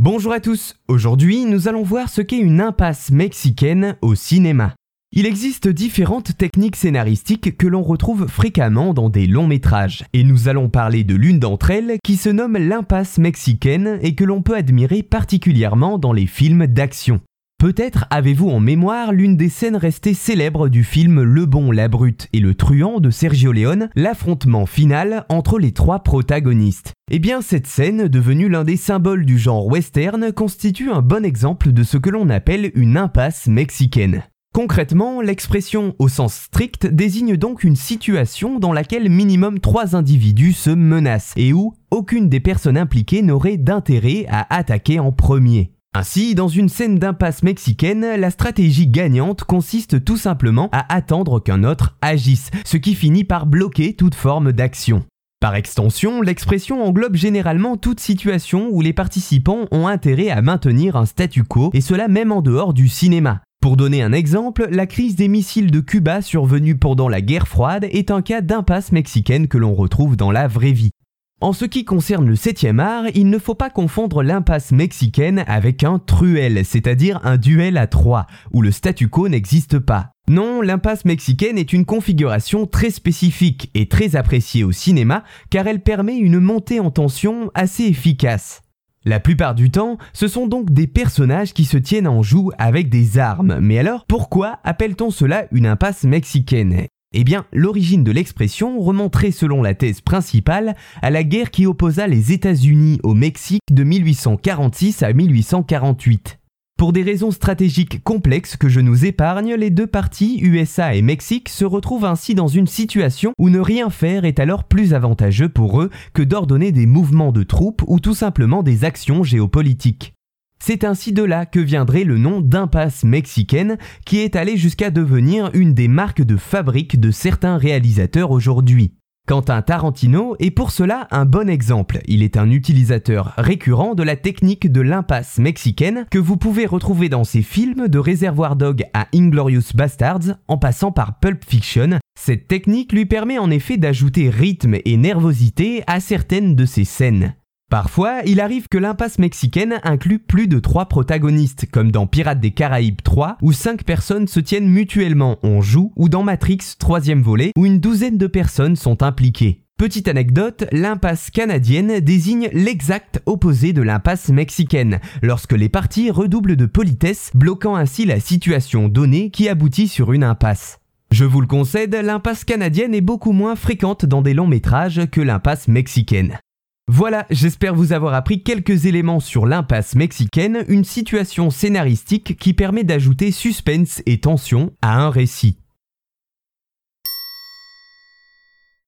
Bonjour à tous, aujourd'hui nous allons voir ce qu'est une impasse mexicaine au cinéma. Il existe différentes techniques scénaristiques que l'on retrouve fréquemment dans des longs métrages, et nous allons parler de l'une d'entre elles qui se nomme l'impasse mexicaine et que l'on peut admirer particulièrement dans les films d'action. Peut-être avez-vous en mémoire l'une des scènes restées célèbres du film Le Bon, la Brute et le Truand de Sergio Leone, l'affrontement final entre les trois protagonistes. Eh bien, cette scène, devenue l'un des symboles du genre western, constitue un bon exemple de ce que l'on appelle une impasse mexicaine. Concrètement, l'expression au sens strict désigne donc une situation dans laquelle minimum trois individus se menacent et où aucune des personnes impliquées n'aurait d'intérêt à attaquer en premier. Ainsi, dans une scène d'impasse mexicaine, la stratégie gagnante consiste tout simplement à attendre qu'un autre agisse, ce qui finit par bloquer toute forme d'action. Par extension, l'expression englobe généralement toute situation où les participants ont intérêt à maintenir un statu quo, et cela même en dehors du cinéma. Pour donner un exemple, la crise des missiles de Cuba survenue pendant la guerre froide est un cas d'impasse mexicaine que l'on retrouve dans la vraie vie. En ce qui concerne le 7 art, il ne faut pas confondre l'impasse mexicaine avec un truel, c'est-à-dire un duel à trois, où le statu quo n'existe pas. Non, l'impasse mexicaine est une configuration très spécifique et très appréciée au cinéma car elle permet une montée en tension assez efficace. La plupart du temps, ce sont donc des personnages qui se tiennent en joue avec des armes. Mais alors, pourquoi appelle-t-on cela une impasse mexicaine? Eh bien, l'origine de l'expression remonterait selon la thèse principale à la guerre qui opposa les États-Unis au Mexique de 1846 à 1848. Pour des raisons stratégiques complexes que je nous épargne, les deux parties, USA et Mexique, se retrouvent ainsi dans une situation où ne rien faire est alors plus avantageux pour eux que d'ordonner des mouvements de troupes ou tout simplement des actions géopolitiques. C'est ainsi de là que viendrait le nom d'impasse mexicaine qui est allé jusqu'à devenir une des marques de fabrique de certains réalisateurs aujourd'hui. Quentin Tarantino est pour cela un bon exemple. Il est un utilisateur récurrent de la technique de l'impasse mexicaine que vous pouvez retrouver dans ses films de Réservoir Dog à Inglorious Bastards en passant par Pulp Fiction. Cette technique lui permet en effet d'ajouter rythme et nervosité à certaines de ses scènes. Parfois, il arrive que l'impasse mexicaine inclut plus de trois protagonistes, comme dans Pirates des Caraïbes 3, où cinq personnes se tiennent mutuellement en joue, ou dans Matrix, troisième volet, où une douzaine de personnes sont impliquées. Petite anecdote, l'impasse canadienne désigne l'exact opposé de l'impasse mexicaine, lorsque les parties redoublent de politesse, bloquant ainsi la situation donnée qui aboutit sur une impasse. Je vous le concède, l'impasse canadienne est beaucoup moins fréquente dans des longs métrages que l'impasse mexicaine. Voilà, j'espère vous avoir appris quelques éléments sur l'impasse mexicaine, une situation scénaristique qui permet d'ajouter suspense et tension à un récit.